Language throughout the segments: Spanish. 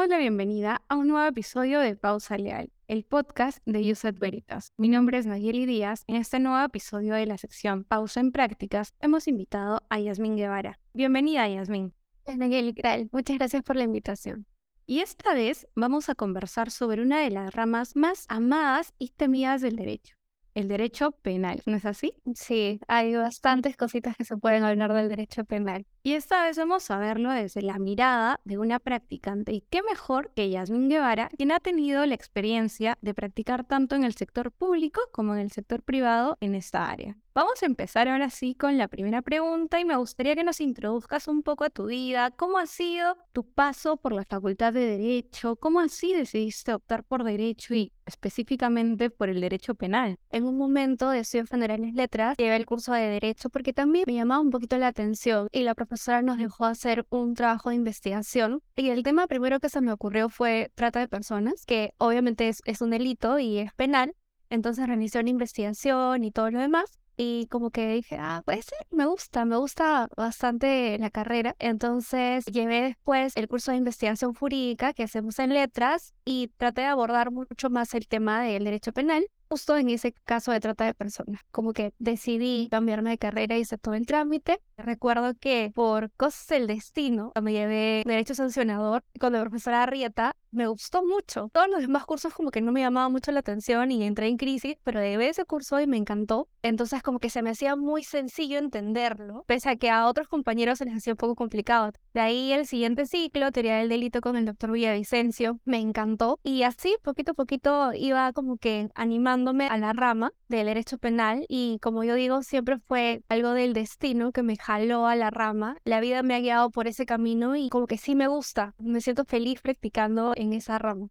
damos la bienvenida a un nuevo episodio de Pausa Leal, el podcast de Uset Veritas. Mi nombre es Nayeli Díaz. En este nuevo episodio de la sección Pausa en Prácticas hemos invitado a Yasmín Guevara. Bienvenida, Yasmín. Nayeli, muchas gracias por la invitación. Y esta vez vamos a conversar sobre una de las ramas más amadas y temidas del derecho, el derecho penal, ¿no es así? Sí, hay bastantes cositas que se pueden hablar del derecho penal. Y esta vez vamos a verlo desde la mirada de una practicante. Y qué mejor que Yasmin Guevara, quien ha tenido la experiencia de practicar tanto en el sector público como en el sector privado en esta área. Vamos a empezar ahora sí con la primera pregunta y me gustaría que nos introduzcas un poco a tu vida. ¿Cómo ha sido tu paso por la Facultad de Derecho? ¿Cómo así decidiste optar por Derecho y específicamente por el Derecho Penal? En un momento de estudio generales letras, llevé el curso de Derecho porque también me llamaba un poquito la atención y la profesora nos dejó hacer un trabajo de investigación. Y el tema primero que se me ocurrió fue trata de personas, que obviamente es, es un delito y es penal. Entonces realicé una investigación y todo lo demás y como que dije, ah, puede ser, me gusta, me gusta bastante la carrera. Entonces llevé después el curso de investigación jurídica que hacemos en letras y traté de abordar mucho más el tema del derecho penal justo en ese caso de trata de personas. Como que decidí cambiarme de carrera y hice todo el trámite. Recuerdo que por cosas del destino me llevé derecho sancionador con la profesora Arrieta. Me gustó mucho. Todos los demás cursos como que no me llamaban mucho la atención y entré en crisis, pero llevé ese curso y me encantó. Entonces como que se me hacía muy sencillo entenderlo, pese a que a otros compañeros se les hacía un poco complicado. De ahí el siguiente ciclo, teoría del delito con el doctor Villavicencio, me encantó. Y así poquito a poquito iba como que animando a la rama del derecho penal y como yo digo, siempre fue algo del destino que me jaló a la rama. La vida me ha guiado por ese camino y como que sí me gusta, me siento feliz practicando en esa rama.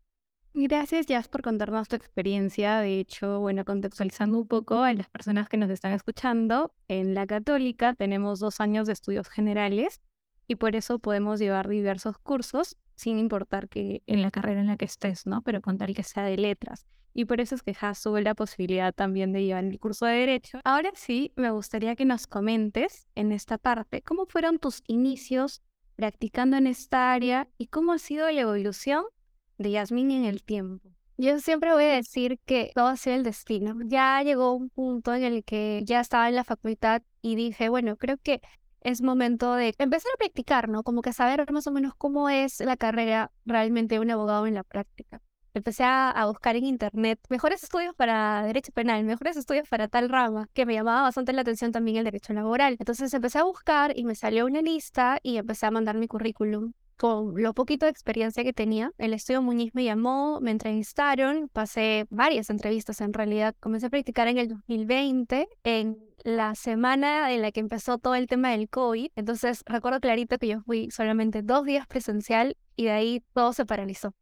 Gracias, Jazz, por contarnos tu experiencia. De hecho, bueno, contextualizando un poco a las personas que nos están escuchando, en la católica tenemos dos años de estudios generales y por eso podemos llevar diversos cursos sin importar que en la carrera en la que estés, ¿no? Pero con tal que sea de letras y por eso es que Has tuvo la posibilidad también de llevar el curso de Derecho. Ahora sí, me gustaría que nos comentes en esta parte cómo fueron tus inicios practicando en esta área y cómo ha sido la evolución de Yasmín en el tiempo. Yo siempre voy a decir que todo ha sido el destino. Ya llegó un punto en el que ya estaba en la facultad y dije, bueno, creo que es momento de empezar a practicar, ¿no? Como que saber más o menos cómo es la carrera realmente de un abogado en la práctica empecé a, buscar en internet mejores estudios para derecho penal, mejores estudios para tal rama, que me llamaba bastante la atención también el derecho laboral. Entonces empecé a buscar y me salió una lista y empecé a mandar mi currículum con lo poquito de experiencia que tenía. El estudio Muñiz me llamó, me entrevistaron, pasé varias entrevistas en realidad. Comencé a practicar en el 2020, en la semana en la que empezó todo el tema del COVID. Entonces recuerdo clarito que yo fui solamente dos días presencial y de ahí todo se paralizó.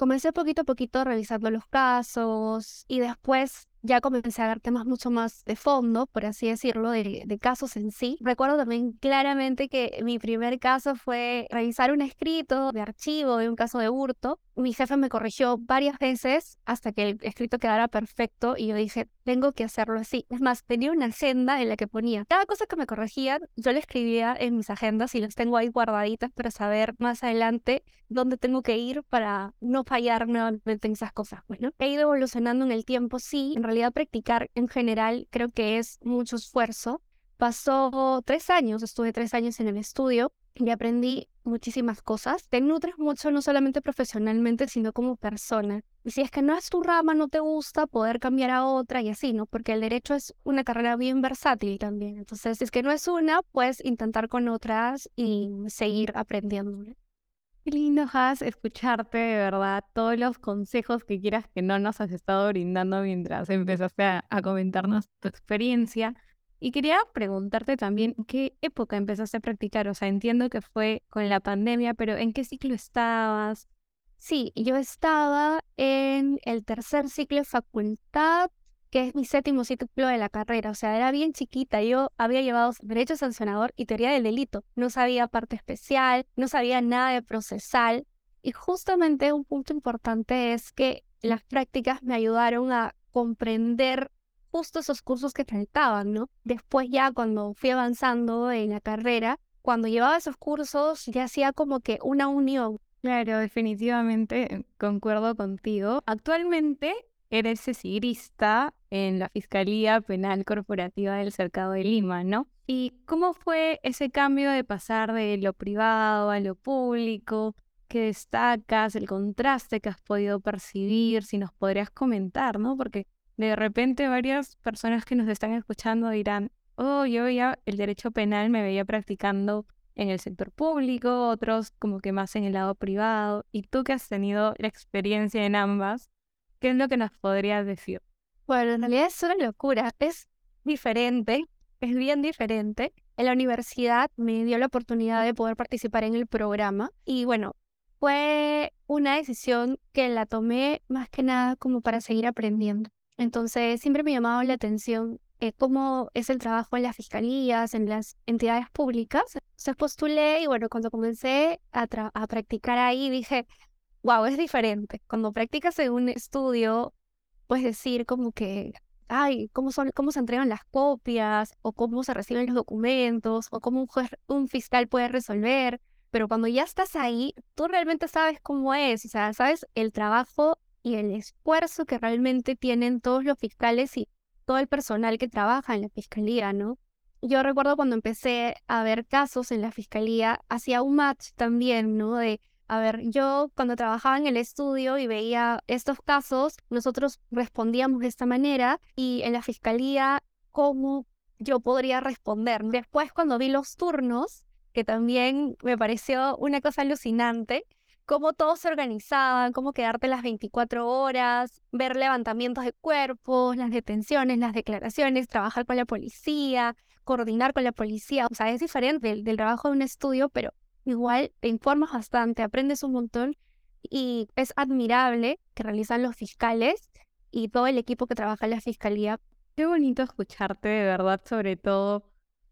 Comencé poquito a poquito revisando los casos y después ya comencé a ver temas mucho más de fondo, por así decirlo, de, de, casos en sí. Recuerdo también claramente que mi primer caso fue revisar un escrito de archivo de un caso de hurto. Mi jefe me corrigió varias veces hasta que el escrito quedara perfecto y yo dije, tengo que hacerlo así. Es más, tenía una agenda en la que ponía cada cosa que me corregían, yo le escribía en mis agendas y las tengo ahí guardaditas para saber más adelante dónde tengo que ir para no fallar nuevamente en esas cosas. Bueno, he ido evolucionando en el tiempo, sí. En realidad practicar en general creo que es mucho esfuerzo. Pasó tres años, estuve tres años en el estudio y aprendí muchísimas cosas. Te nutres mucho no solamente profesionalmente, sino como persona. Y si es que no es tu rama, no te gusta, poder cambiar a otra y así, ¿no? Porque el derecho es una carrera bien versátil también. Entonces, si es que no es una, puedes intentar con otras y seguir aprendiendo. Qué lindo, Has, escucharte, de verdad, todos los consejos que quieras que no nos has estado brindando mientras empezaste a, a comentarnos tu experiencia. Y quería preguntarte también, ¿en qué época empezaste a practicar? O sea, entiendo que fue con la pandemia, pero ¿en qué ciclo estabas? Sí, yo estaba en el tercer ciclo de facultad que es mi séptimo ciclo de la carrera. O sea, era bien chiquita. Yo había llevado derecho sancionador y teoría del delito. No sabía parte especial, no sabía nada de procesal. Y justamente un punto importante es que las prácticas me ayudaron a comprender justo esos cursos que faltaban, ¿no? Después ya cuando fui avanzando en la carrera, cuando llevaba esos cursos ya hacía como que una unión Claro, definitivamente concuerdo contigo. Actualmente eres cesigrista en la Fiscalía Penal Corporativa del Cercado de Lima, ¿no? ¿Y cómo fue ese cambio de pasar de lo privado a lo público? ¿Qué destacas? El contraste que has podido percibir, si nos podrías comentar, ¿no? Porque de repente varias personas que nos están escuchando dirán, oh, yo ya el derecho penal me veía practicando en el sector público, otros como que más en el lado privado. Y tú que has tenido la experiencia en ambas, ¿Qué es lo que nos podrías decir? Bueno, en realidad es una locura. Es diferente, es bien diferente. En la universidad me dio la oportunidad de poder participar en el programa y bueno, fue una decisión que la tomé más que nada como para seguir aprendiendo. Entonces siempre me llamaba la atención eh, cómo es el trabajo en las fiscalías, en las entidades públicas. Entonces postulé y bueno, cuando comencé a, a practicar ahí dije, wow, es diferente. Cuando practicas en un estudio, puedes decir como que, ay, ¿cómo, son, cómo se entregan las copias? O cómo se reciben los documentos, o cómo un, un fiscal puede resolver. Pero cuando ya estás ahí, tú realmente sabes cómo es, o sea, sabes el trabajo y el esfuerzo que realmente tienen todos los fiscales y todo el personal que trabaja en la fiscalía, ¿no? Yo recuerdo cuando empecé a ver casos en la fiscalía, hacía un match también, ¿no? A ver, yo cuando trabajaba en el estudio y veía estos casos, nosotros respondíamos de esta manera y en la fiscalía, ¿cómo yo podría responder? Después, cuando vi los turnos, que también me pareció una cosa alucinante, cómo todos se organizaban, cómo quedarte las 24 horas, ver levantamientos de cuerpos, las detenciones, las declaraciones, trabajar con la policía, coordinar con la policía. O sea, es diferente del, del trabajo de un estudio, pero igual te informas bastante, aprendes un montón y es admirable que realizan los fiscales y todo el equipo que trabaja en la fiscalía. Qué bonito escucharte de verdad, sobre todo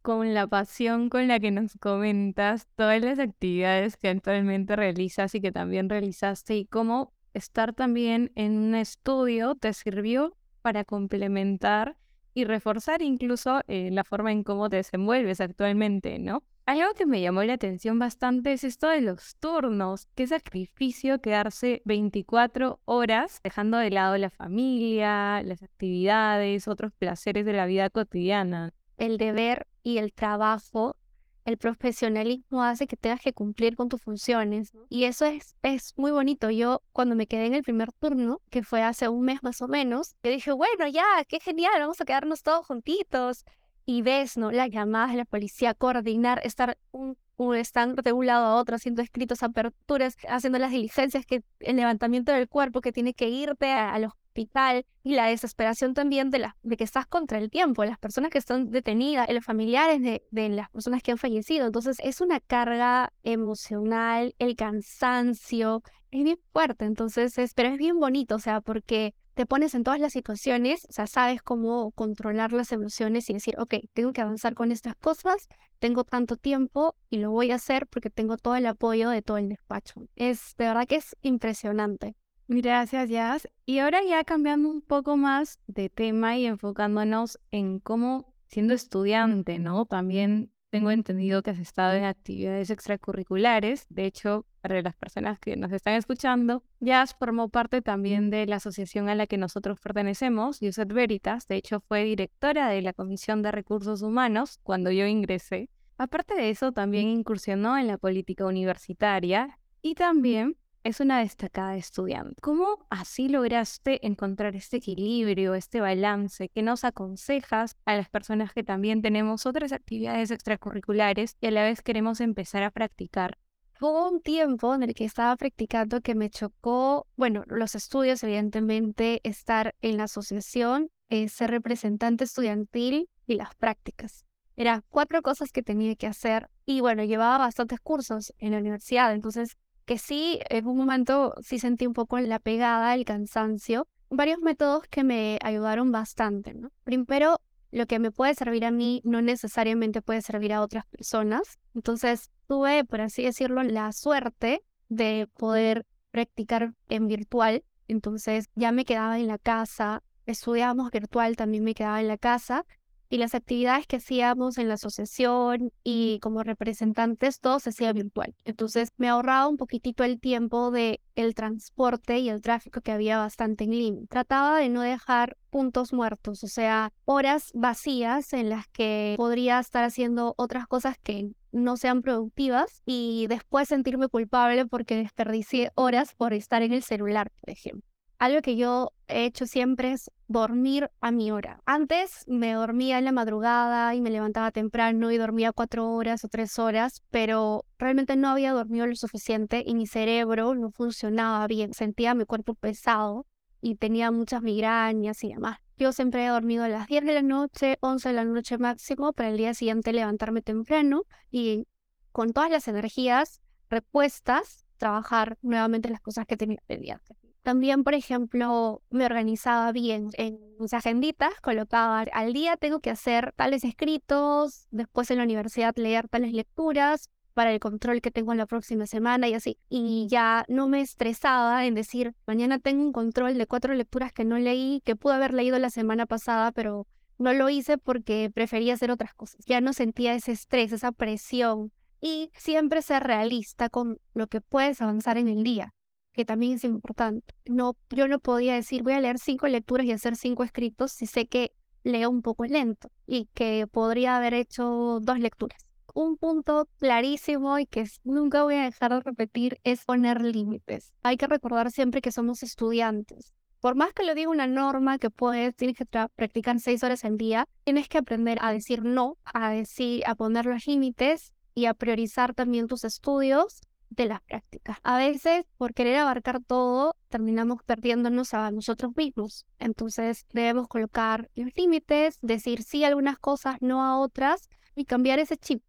con la pasión con la que nos comentas todas las actividades que actualmente realizas y que también realizaste y cómo estar también en un estudio te sirvió para complementar y reforzar incluso eh, la forma en cómo te desenvuelves actualmente, ¿no? Algo que me llamó la atención bastante es esto de los turnos. Qué sacrificio quedarse 24 horas dejando de lado la familia, las actividades, otros placeres de la vida cotidiana. El deber y el trabajo, el profesionalismo hace que tengas que cumplir con tus funciones. Y eso es, es muy bonito. Yo cuando me quedé en el primer turno, que fue hace un mes más o menos, yo dije, bueno, ya, qué genial, vamos a quedarnos todos juntitos y ves, ¿no? Las llamadas de la policía, coordinar, estar un, un estar de un lado a otro haciendo escritos, aperturas, haciendo las diligencias, que el levantamiento del cuerpo que tiene que irte al hospital y la desesperación también de, la, de que estás contra el tiempo, las personas que están detenidas, los familiares de, de las personas que han fallecido. Entonces es una carga emocional, el cansancio, es bien fuerte, entonces, es, pero es bien bonito, o sea, porque te pones en todas las situaciones, o sea, sabes cómo controlar las emociones y decir, ok, tengo que avanzar con estas cosas, tengo tanto tiempo y lo voy a hacer porque tengo todo el apoyo de todo el despacho. Es de verdad que es impresionante. Gracias, Jazz. Y ahora ya cambiando un poco más de tema y enfocándonos en cómo siendo estudiante, ¿no? También tengo entendido que has estado en actividades extracurriculares. De hecho, para las personas que nos están escuchando, Jazz formó parte también de la asociación a la que nosotros pertenecemos, Yuset Veritas. De hecho, fue directora de la Comisión de Recursos Humanos cuando yo ingresé. Aparte de eso, también incursionó en la política universitaria y también es una destacada estudiante. ¿Cómo así lograste encontrar este equilibrio, este balance? que nos aconsejas a las personas que también tenemos otras actividades extracurriculares y a la vez queremos empezar a practicar? Hubo un tiempo en el que estaba practicando que me chocó, bueno, los estudios, evidentemente, estar en la asociación, eh, ser representante estudiantil y las prácticas. Eran cuatro cosas que tenía que hacer y bueno, llevaba bastantes cursos en la universidad, entonces que sí, en un momento sí sentí un poco la pegada, el cansancio. Varios métodos que me ayudaron bastante, ¿no? Primero, lo que me puede servir a mí no necesariamente puede servir a otras personas. Entonces, tuve, por así decirlo, la suerte de poder practicar en virtual. Entonces, ya me quedaba en la casa, estudiábamos virtual, también me quedaba en la casa y las actividades que hacíamos en la asociación y como representantes, todo se hacía virtual. Entonces me ahorraba un poquitito el tiempo de el transporte y el tráfico que había bastante en Lima. Trataba de no dejar puntos muertos, o sea, horas vacías en las que podría estar haciendo otras cosas que no sean productivas y después sentirme culpable porque desperdicié horas por estar en el celular, por ejemplo. Algo que yo he hecho siempre es dormir a mi hora. Antes me dormía en la madrugada y me levantaba temprano y dormía cuatro horas o tres horas, pero realmente no había dormido lo suficiente y mi cerebro no funcionaba bien. Sentía mi cuerpo pesado y tenía muchas migrañas y demás. Yo siempre he dormido a las 10 de la noche, 11 de la noche máximo, para el día siguiente levantarme temprano y con todas las energías repuestas, trabajar nuevamente las cosas que tenía pendientes. También, por ejemplo, me organizaba bien en mis agenditas, colocaba al día tengo que hacer tales escritos, después en la universidad leer tales lecturas para el control que tengo en la próxima semana y así. Y ya no me estresaba en decir, mañana tengo un control de cuatro lecturas que no leí, que pude haber leído la semana pasada, pero no lo hice porque prefería hacer otras cosas. Ya no sentía ese estrés, esa presión. Y siempre ser realista con lo que puedes avanzar en el día que también es importante. No, yo no podía decir voy a leer cinco lecturas y hacer cinco escritos si sé que leo un poco lento y que podría haber hecho dos lecturas. Un punto clarísimo y que nunca voy a dejar de repetir es poner límites. Hay que recordar siempre que somos estudiantes. Por más que lo diga una norma que puedes, tienes que practicar seis horas al día, tienes que aprender a decir no, a decir, a poner los límites y a priorizar también tus estudios de las prácticas. A veces, por querer abarcar todo, terminamos perdiéndonos a nosotros mismos. Entonces, debemos colocar los límites, decir sí a algunas cosas, no a otras, y cambiar ese chip.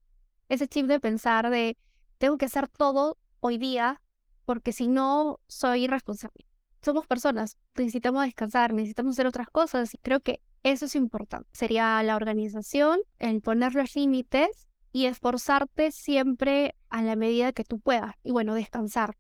Ese chip de pensar de, tengo que hacer todo hoy día, porque si no, soy irresponsable. Somos personas, necesitamos descansar, necesitamos hacer otras cosas, y creo que eso es importante. Sería la organización, el poner los límites y esforzarte siempre a la medida que tú puedas. Y bueno, descansar.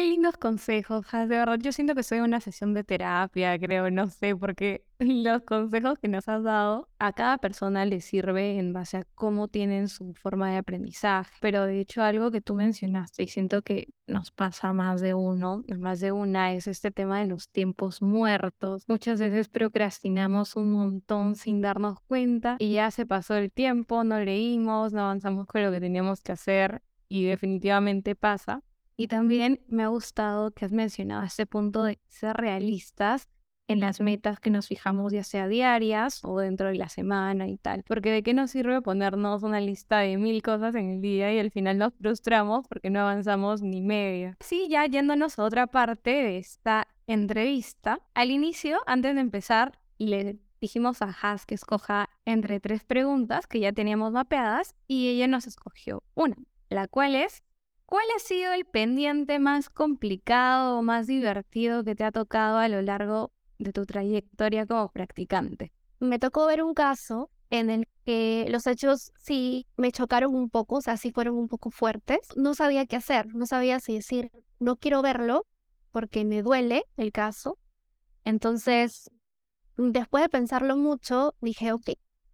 Qué lindos consejos, de verdad. Yo siento que soy una sesión de terapia, creo, no sé, porque los consejos que nos has dado a cada persona le sirve en base a cómo tienen su forma de aprendizaje. Pero de hecho, algo que tú mencionaste y siento que nos pasa más de uno, más de una, es este tema de los tiempos muertos. Muchas veces procrastinamos un montón sin darnos cuenta y ya se pasó el tiempo, no leímos, no avanzamos con lo que teníamos que hacer y definitivamente pasa. Y también me ha gustado que has mencionado este punto de ser realistas en las metas que nos fijamos, ya sea diarias o dentro de la semana y tal. Porque de qué nos sirve ponernos una lista de mil cosas en el día y al final nos frustramos porque no avanzamos ni media. Sí, ya yéndonos a otra parte de esta entrevista, al inicio, antes de empezar, le dijimos a Has que escoja entre tres preguntas que ya teníamos mapeadas y ella nos escogió una, la cual es ¿Cuál ha sido el pendiente más complicado o más divertido que te ha tocado a lo largo de tu trayectoria como practicante? Me tocó ver un caso en el que los hechos sí me chocaron un poco, o sea, sí fueron un poco fuertes. No sabía qué hacer, no sabía si decir, no quiero verlo porque me duele el caso. Entonces, después de pensarlo mucho, dije, ok,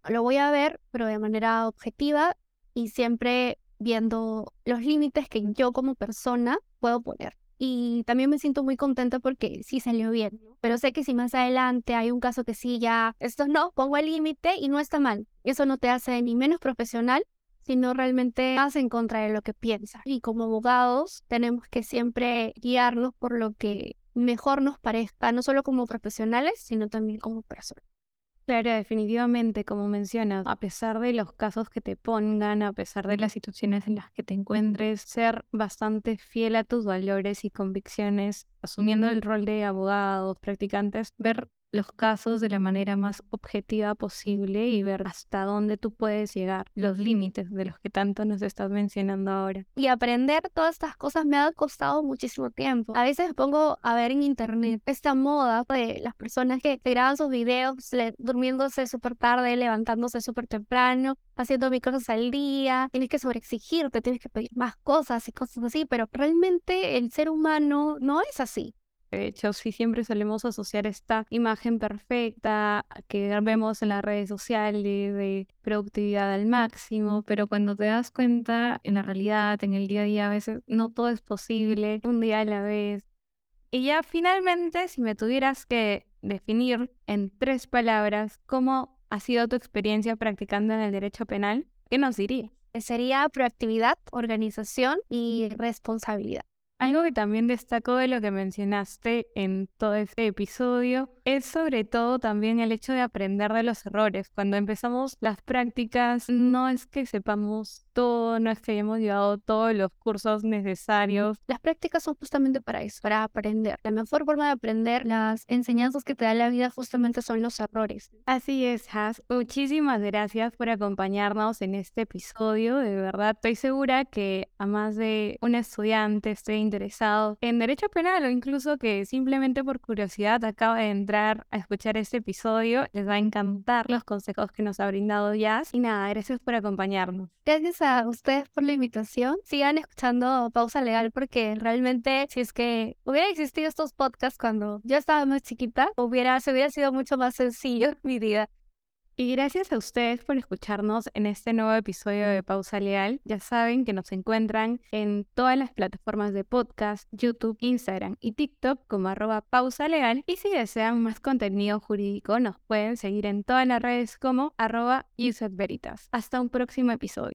lo voy a ver, pero de manera objetiva y siempre viendo los límites que yo como persona puedo poner. Y también me siento muy contenta porque sí salió bien, pero sé que si más adelante hay un caso que sí ya, esto no, pongo el límite y no está mal. Eso no te hace ni menos profesional, sino realmente más en contra de lo que piensas. Y como abogados tenemos que siempre guiarnos por lo que mejor nos parezca, no solo como profesionales, sino también como personas. Claro, definitivamente, como mencionas, a pesar de los casos que te pongan, a pesar de las situaciones en las que te encuentres, ser bastante fiel a tus valores y convicciones, asumiendo el rol de abogados, practicantes, ver los casos de la manera más objetiva posible y ver hasta dónde tú puedes llegar, los límites de los que tanto nos estás mencionando ahora. Y aprender todas estas cosas me ha costado muchísimo tiempo. A veces pongo a ver en internet esta moda de las personas que graban sus videos durmiéndose súper tarde, levantándose súper temprano, haciendo mil cosas al día, tienes que sobreexigirte, tienes que pedir más cosas y cosas así, pero realmente el ser humano no es así. Hecho, sí siempre solemos asociar esta imagen perfecta que vemos en las redes sociales de productividad al máximo, pero cuando te das cuenta en la realidad, en el día a día, a veces no todo es posible, un día a la vez. Y ya finalmente, si me tuvieras que definir en tres palabras cómo ha sido tu experiencia practicando en el derecho penal, ¿qué nos dirías? Sería proactividad, organización y responsabilidad. Algo que también destaco de lo que mencionaste en todo este episodio es sobre todo también el hecho de aprender de los errores. Cuando empezamos las prácticas, no es que sepamos todo, no es que hayamos llevado todos los cursos necesarios. Las prácticas son justamente para eso, para aprender. La mejor forma de aprender las enseñanzas que te da la vida justamente son los errores. Así es, Has. Muchísimas gracias por acompañarnos en este episodio. De verdad, estoy segura que a más de un estudiante esté interesado en derecho penal o incluso que simplemente por curiosidad acaba de entrar a escuchar este episodio, les va a encantar los consejos que nos ha brindado Jazz. Y nada, gracias por acompañarnos. Gracias a ustedes por la invitación. Sigan escuchando Pausa Legal porque realmente si es que hubiera existido estos podcasts cuando yo estaba más chiquita, hubiera, se hubiera sido mucho más sencillo mi vida. Y gracias a ustedes por escucharnos en este nuevo episodio de Pausa Legal. Ya saben que nos encuentran en todas las plataformas de podcast, YouTube, Instagram y TikTok como arroba pausa legal. Y si desean más contenido jurídico, nos pueden seguir en todas las redes como arroba. Hasta un próximo episodio.